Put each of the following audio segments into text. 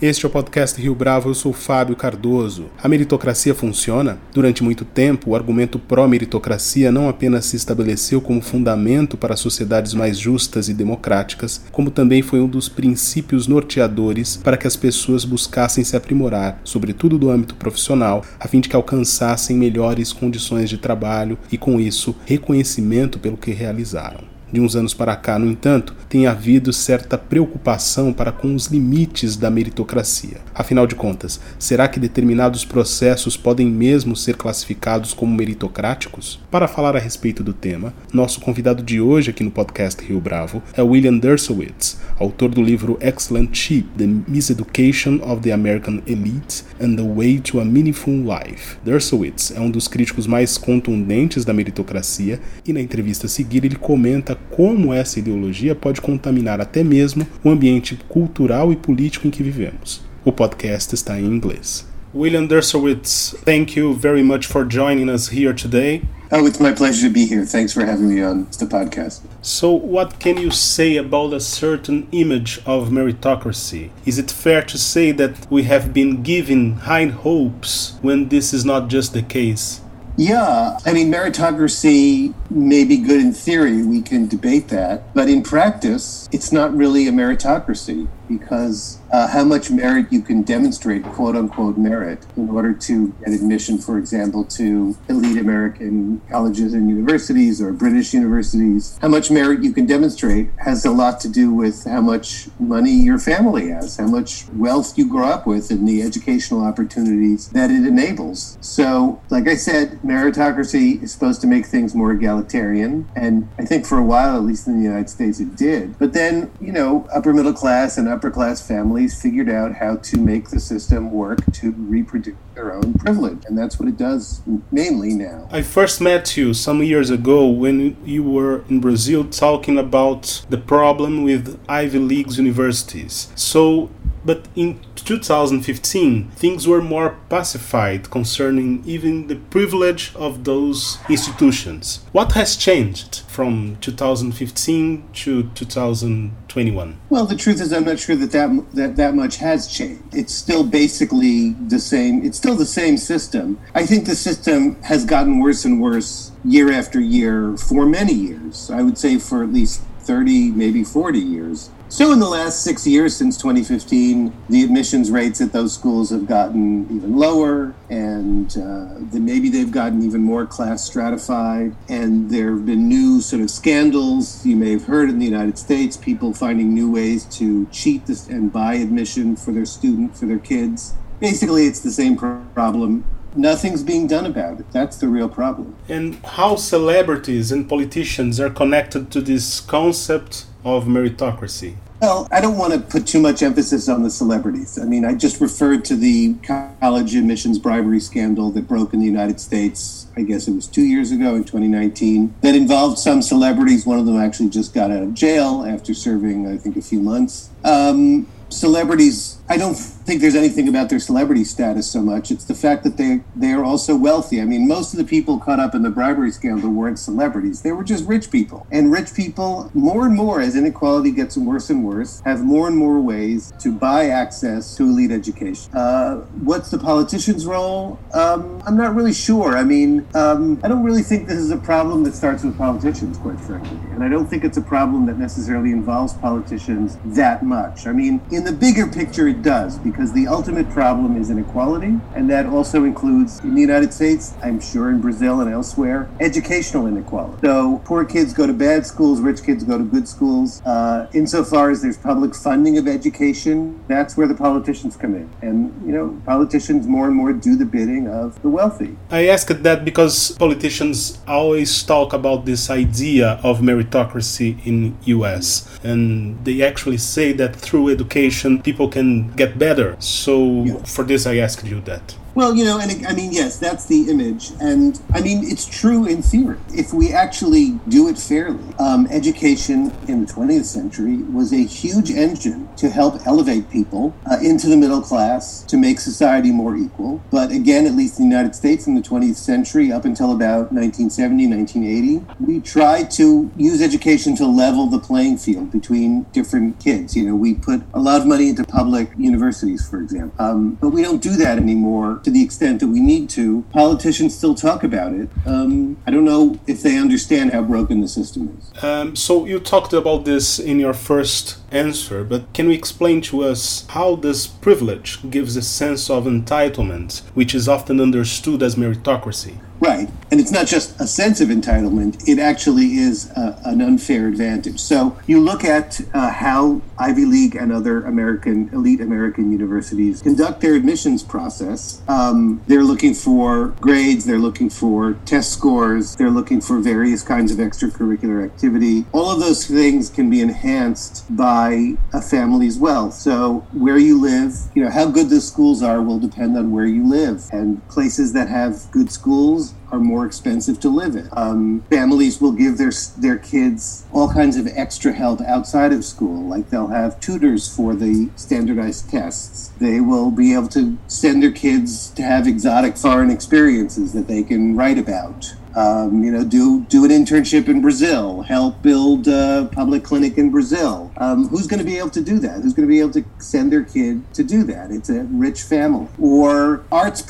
Este é o podcast Rio Bravo, eu sou Fábio Cardoso. A meritocracia funciona? Durante muito tempo, o argumento pró-meritocracia não apenas se estabeleceu como fundamento para sociedades mais justas e democráticas, como também foi um dos princípios norteadores para que as pessoas buscassem se aprimorar, sobretudo do âmbito profissional, a fim de que alcançassem melhores condições de trabalho e, com isso, reconhecimento pelo que realizaram. De uns anos para cá, no entanto, tem havido certa preocupação para com os limites da meritocracia. Afinal de contas, será que determinados processos podem mesmo ser classificados como meritocráticos? Para falar a respeito do tema, nosso convidado de hoje aqui no podcast Rio Bravo é William Dershowitz, autor do livro Excellent Cheap: The Miseducation of the American Elite and the Way to a Meaningful Life. Dershowitz é um dos críticos mais contundentes da meritocracia e na entrevista a seguir ele comenta como essa ideologia pode contaminar até mesmo o ambiente cultural e político em que vivemos. O podcast está em inglês. William Dershowitz, thank you very much for joining us here today. Oh, it's my pleasure to be here. Thanks for having me on the podcast. So, what can you say about a certain image of meritocracy? Is it fair to say that we have been given high hopes when this is not just the case? Yeah, I mean, meritocracy may be good in theory. We can debate that. But in practice, it's not really a meritocracy because uh, how much merit you can demonstrate, quote unquote, merit, in order to get admission, for example, to elite American colleges and universities or British universities. How much merit you can demonstrate has a lot to do with how much money your family has, how much wealth you grow up with, and the educational opportunities that it enables. So, like I said, meritocracy is supposed to make things more egalitarian. And I think for a while, at least in the United States, it did. But then, you know, upper middle class and upper class families figured out how to make the system work to reproduce their own privilege. And that's what it does mainly now. I first met you some years ago when you were in Brazil talking about the problem with Ivy League universities. So but in 2015, things were more pacified concerning even the privilege of those institutions. What has changed from 2015 to 2021? Well, the truth is, I'm not sure that that, that that much has changed. It's still basically the same. It's still the same system. I think the system has gotten worse and worse year after year for many years. I would say for at least 30, maybe 40 years. So, in the last six years since 2015, the admissions rates at those schools have gotten even lower, and uh, the, maybe they've gotten even more class stratified. And there have been new sort of scandals you may have heard in the United States people finding new ways to cheat this and buy admission for their student, for their kids. Basically, it's the same problem nothing's being done about it. That's the real problem. And how celebrities and politicians are connected to this concept of meritocracy? Well, I don't want to put too much emphasis on the celebrities. I mean, I just referred to the college admissions bribery scandal that broke in the United States, I guess it was two years ago in 2019, that involved some celebrities. One of them actually just got out of jail after serving, I think, a few months. Um, celebrities I don't think there's anything about their celebrity status so much. It's the fact that they they are also wealthy. I mean, most of the people caught up in the bribery scandal weren't celebrities; they were just rich people. And rich people, more and more, as inequality gets worse and worse, have more and more ways to buy access to elite education. Uh, what's the politician's role? Um, I'm not really sure. I mean, um, I don't really think this is a problem that starts with politicians, quite frankly, and I don't think it's a problem that necessarily involves politicians that much. I mean, in the bigger picture it does because the ultimate problem is inequality, and that also includes in the United States, I'm sure in Brazil and elsewhere, educational inequality. So poor kids go to bad schools, rich kids go to good schools. Uh, insofar as there's public funding of education, that's where the politicians come in, and you know politicians more and more do the bidding of the wealthy. I ask that because politicians always talk about this idea of meritocracy in U.S. and they actually say that through education people can get better. So for this, I asked you that. Well, you know, and it, I mean, yes, that's the image. And I mean, it's true in theory. If we actually do it fairly, um, education in the 20th century was a huge engine to help elevate people uh, into the middle class, to make society more equal. But again, at least in the United States in the 20th century, up until about 1970, 1980, we tried to use education to level the playing field between different kids. You know, we put a lot of money into public universities, for example. Um, but we don't do that anymore to the extent that we need to. Politicians still talk about it. Um, I don't know if they understand how broken the system is. Um, so you talked about this in your first answer, but can you explain to us how this privilege gives a sense of entitlement, which is often understood as meritocracy? Right. And it's not just a sense of entitlement, it actually is a, an unfair advantage. So you look at uh, how Ivy League and other American, elite American universities conduct their admissions process. Um, they're looking for grades, they're looking for test scores, they're looking for various kinds of extracurricular activity. All of those things can be enhanced by a family's wealth. So where you live, you know, how good the schools are will depend on where you live. And places that have good schools are more expensive to live in. Um, families will give their their kids all kinds of extra help outside of school, like they'll have tutors for the standardized tests. They will be able to send their kids to have exotic foreign experiences that they can write about. Um, you know, do do an internship in Brazil, help build a public clinic in Brazil. Um, who's going to be able to do that? Who's going to be able to send their kid to do that? It's a rich family or arts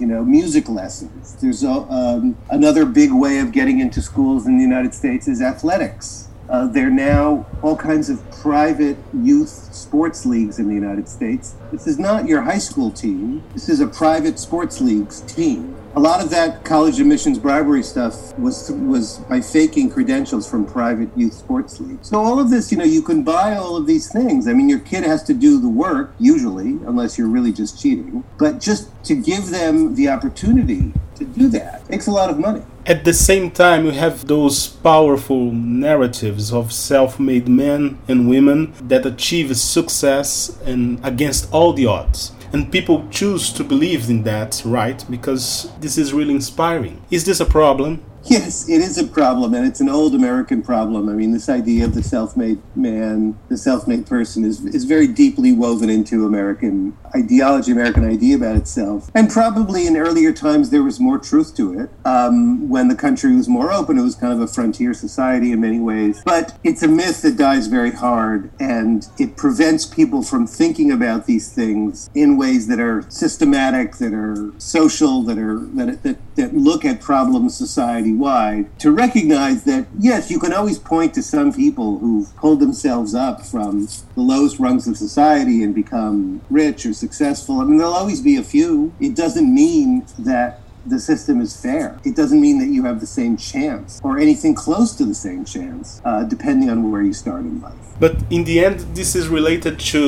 You know, music lessons. There's a, um, another big way of getting into schools in the United States is athletics. Uh, there are now all kinds of private youth sports leagues in the United States. This is not your high school team. This is a private sports leagues team a lot of that college admissions bribery stuff was was by faking credentials from private youth sports leagues. So all of this, you know, you can buy all of these things. I mean, your kid has to do the work usually, unless you're really just cheating. But just to give them the opportunity to do that takes a lot of money. At the same time, you have those powerful narratives of self made men and women that achieve success and against all the odds and people choose to believe in that, right? Because this is really inspiring. Is this a problem? Yes, it is a problem, and it's an old American problem. I mean, this idea of the self-made man, the self-made person, is is very deeply woven into American ideology, American idea about itself. And probably in earlier times there was more truth to it. Um, when the country was more open, it was kind of a frontier society in many ways. But it's a myth that dies very hard, and it prevents people from thinking about these things in ways that are systematic, that are social, that are that that, that look at problems society wide to recognize that, yes, you can always point to some people who've pulled themselves up from the lowest rungs of society and become rich or successful. I mean, there'll always be a few. It doesn't mean that the system is fair. It doesn't mean that you have the same chance or anything close to the same chance, uh, depending on where you start in life. But in the end, this is related to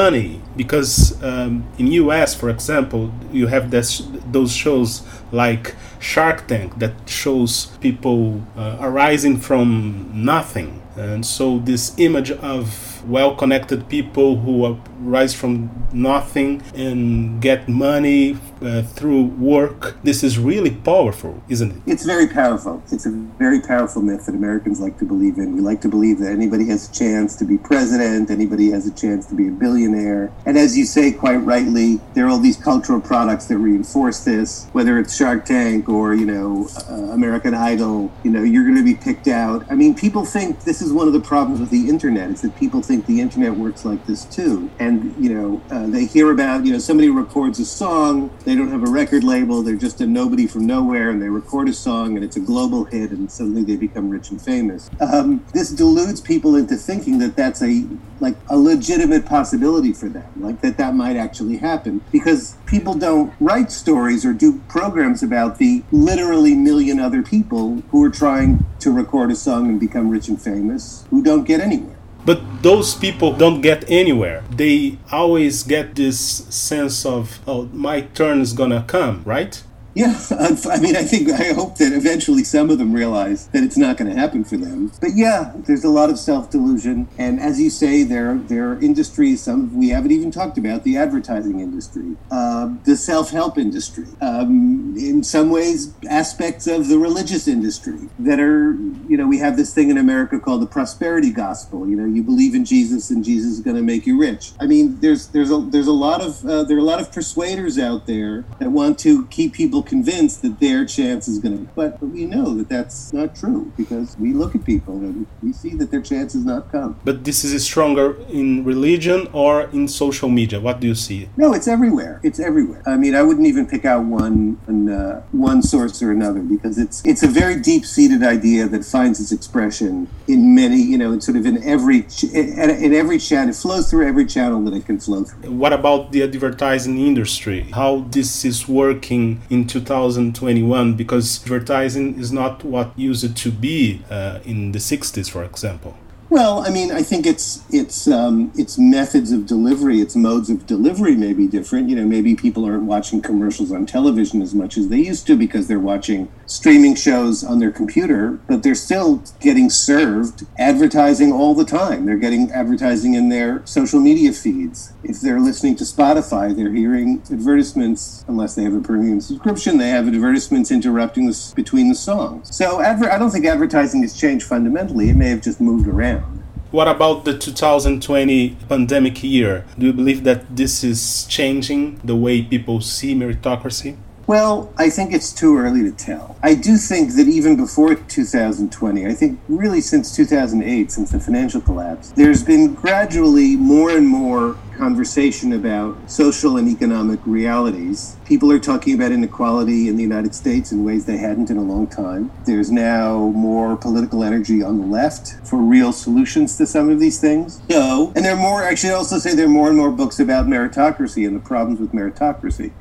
money because um, in US, for example, you have this, those shows like Shark Tank that shows people uh, arising from nothing. And so this image of well connected people who rise from nothing and get money uh, through work. This is really powerful, isn't it? It's very powerful. It's a very powerful myth that Americans like to believe in. We like to believe that anybody has a chance to be president, anybody has a chance to be a billionaire. And as you say quite rightly, there are all these cultural products that reinforce this, whether it's Shark Tank or, you know, uh, American Idol, you know, you're going to be picked out. I mean, people think this is one of the problems with the internet is that people think the internet works like this too. And, you know, uh, they hear about, you know, somebody records a song, they don't have a record label, they're just a nobody from nowhere, and they record a song and it's a global hit, and suddenly they become rich and famous. Um, this deludes people into thinking that that's a like a legitimate possibility for them, like that that might actually happen, because people don't write stories or do programs about the literally million other people who are trying to record a song and become rich and famous who don't get anywhere. But those people don't get anywhere. They always get this sense of, oh, my turn is gonna come, right? Yeah, I mean, I think I hope that eventually some of them realize that it's not going to happen for them. But yeah, there's a lot of self delusion, and as you say, there there are industries. Some we haven't even talked about the advertising industry, uh, the self help industry, um, in some ways aspects of the religious industry that are you know we have this thing in America called the prosperity gospel. You know, you believe in Jesus and Jesus is going to make you rich. I mean, there's there's a there's a lot of uh, there are a lot of persuaders out there that want to keep people convinced that their chance is going to. But, but we know that that's not true because we look at people and we see that their chance has not come. But this is stronger in religion or in social media. What do you see? No, it's everywhere. It's everywhere. I mean, I wouldn't even pick out one uh, one source or another because it's it's a very deep seated idea that finds its expression in many, you know, sort of in every in, in every channel. It flows through every channel that it can flow through. What about the advertising industry? How this is working in 2021? Because advertising is not what used to be uh, in the 60s, for example. Well, I mean, I think it's it's um, its methods of delivery, its modes of delivery may be different. You know, maybe people aren't watching commercials on television as much as they used to because they're watching streaming shows on their computer, but they're still getting served advertising all the time. They're getting advertising in their social media feeds. If they're listening to Spotify, they're hearing advertisements. Unless they have a premium subscription, they have advertisements interrupting this between the songs. So, adver- I don't think advertising has changed fundamentally. It may have just moved around. What about the 2020 pandemic year? Do you believe that this is changing the way people see meritocracy? Well, I think it's too early to tell. I do think that even before 2020, I think really since 2008, since the financial collapse, there's been gradually more and more conversation about social and economic realities. People are talking about inequality in the United States in ways they hadn't in a long time. There's now more political energy on the left for real solutions to some of these things. So, and there are more, actually, I also say there are more and more books about meritocracy and the problems with meritocracy.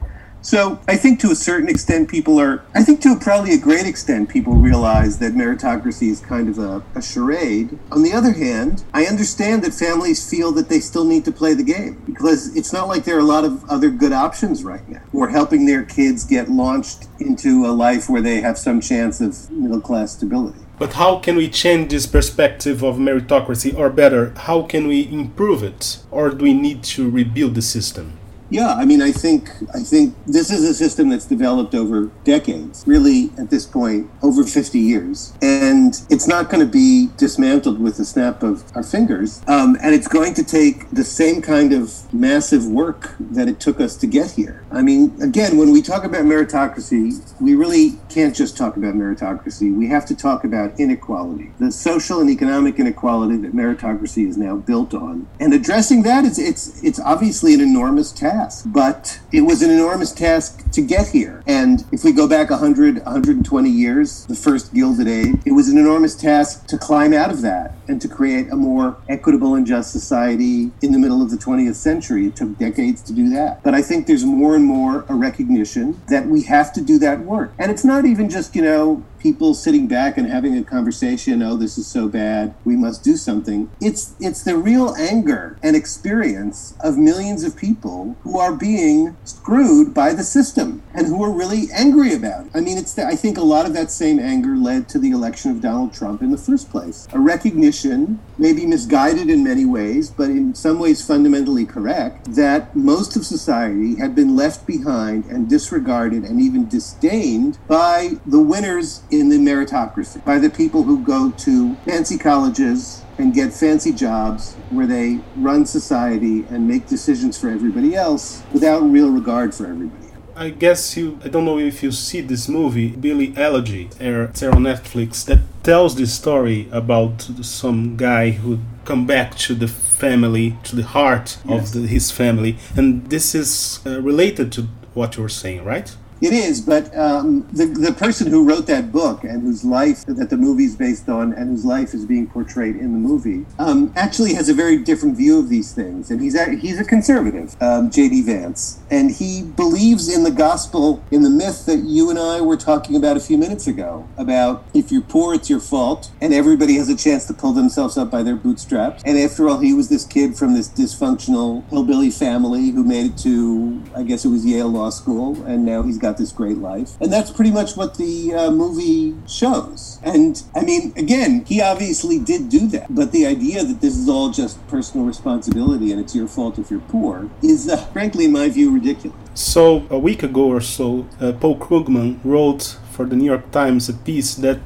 So I think to a certain extent, people are, I think to probably a great extent, people realize that meritocracy is kind of a, a, charade. On the other hand, I understand that families feel that they still need to play the game because it's not like there are a lot of other good options right now or helping their kids get launched into a life where they have some chance of middle class stability. But how can we change this perspective of meritocracy, or better, how can we improve it? Or do we need to rebuild the system? Yeah, I mean, I think I think this is a system that's developed over decades, really at this point over 50 years, and it's not going to be dismantled with the snap of our fingers. Um, and it's going to take the same kind of massive work that it took us to get here. I mean, again, when we talk about meritocracy, we really can't just talk about meritocracy. We have to talk about inequality, the social and economic inequality that meritocracy is now built on, and addressing that is it's it's obviously an enormous task task, but it was an enormous task to get here. And if we go back 100, 120 years, the first Gilded Age, it was an enormous task to climb out of that and to create a more equitable and just society in the middle of the 20th century. It took decades to do that. But I think there's more and more a recognition that we have to do that work. And it's not even just, you know, people sitting back and having a conversation, oh, this is so bad, we must do something. It's it's the real anger and experience of millions of people who are being screwed by the system and who are really angry about it. I mean, it's the, I think a lot of that same anger led to the election of Donald Trump in the first place. A recognition, maybe misguided in many ways, but in some ways fundamentally correct, that most of society had been left behind and disregarded and even disdained by the winners in the meritocracy by the people who go to fancy colleges and get fancy jobs where they run society and make decisions for everybody else without real regard for everybody. I guess you. I don't know if you see this movie, Hillbilly Elegy, it's on Netflix, that tells the story about some guy who come back to the family, to the heart yes. of the, his family, and this is uh, related to what you're saying, right? It is, but um, the the person who wrote that book and whose life that the movie is based on and whose life is being portrayed in the movie um, actually has a very different view of these things, and he's a, he's a conservative, um, J.D. Vance, and he believes in the gospel, in the myth that you and I were talking about a few minutes ago about if you're poor, it's your fault, and everybody has a chance to pull themselves up by their bootstraps. And after all, he was this kid from this dysfunctional hillbilly family who made it to, I guess it was Yale Law School, and now he's got got this great life. And that's pretty much what the uh, movie shows. And I mean, again, he obviously did do that. But the idea that this is all just personal responsibility and it's your fault if you're poor is, uh, frankly, in my view, ridiculous. So, a week ago or so, uh, Paul Krugman wrote for the New York Times a piece that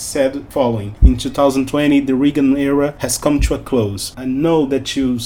said following In 2020, the Reagan era has come to a close. I know that you,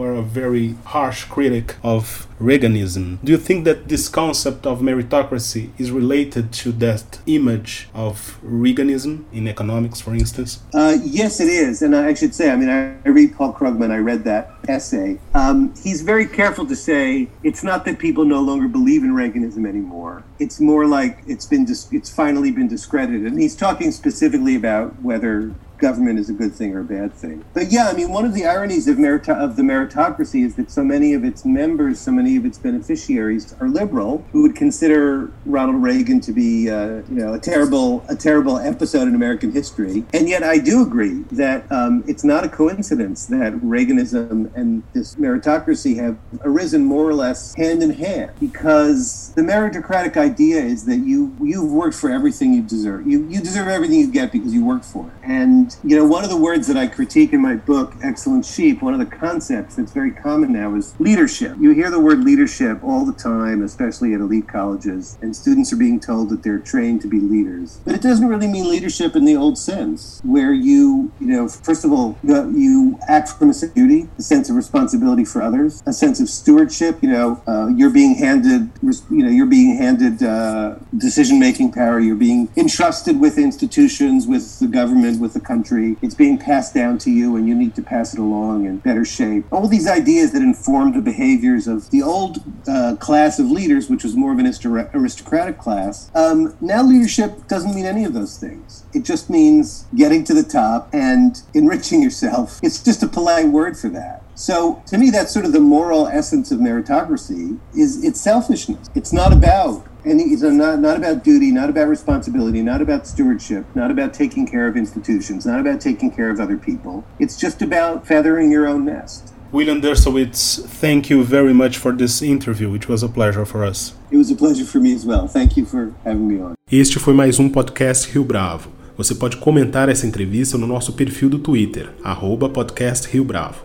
are a very harsh critic of Reaganism. Do you think that this concept of meritocracy is related to that image of Reaganism in economics, for instance? Uh, yes, it is. And I should say, I mean, I, I read Paul Krugman, I read that essay. Um, he's very careful to say it's not that people no longer believe in Reaganism anymore. It's more like it's been dis- it's finally been discredited. And he's talking specifically about whether government is a good thing or a bad thing. But yeah, I mean, one of the ironies of, merit- of the meritocracy is that so many of its members, so many of its beneficiaries are liberal, who would consider Ronald Reagan to be, uh, you know, a terrible, a terrible episode in American history. And yet, I do agree that um, it's not a coincidence that Reaganism and this meritocracy have arisen more or less hand in hand, because the meritocratic idea is that you you've worked for everything you deserve. You you deserve everything you get because you work for it, and you know, one of the words that I critique in my book, Excellent Sheep, one of the concepts that's very common now is leadership. You hear the word leadership all the time, especially at elite colleges, and students are being told that they're trained to be leaders. But it doesn't really mean leadership in the old sense, where you, you know, first of all, you act from a sense of duty, a sense of responsibility for others, a sense of stewardship. You know, uh, you're being handed, you know, you're being handed uh, decision-making power. You're being entrusted with institutions, with the government, with the country country. It's being passed down to you, and you need to pass it along in better shape. All these ideas that informed the behaviors of the old uh, class of leaders, which was more of an aristocratic class. Um, now, leadership doesn't mean any of those things. It just means getting to the top and enriching yourself. It's just a polite word for that. So to me, that's sort of the moral essence of meritocracy is it's selfishness. It's not about any, it's not, not about duty, not about responsibility, not about stewardship, not about taking care of institutions, not about taking care of other people. It's just about feathering your own nest. William Deresiewicz, thank you very much for this interview. It was a pleasure for us. It was a pleasure for me as well. Thank you for having me on. Este foi mais um podcast Rio Bravo. Você pode comentar essa entrevista no nosso perfil do Twitter, arroba podcast Rio Bravo,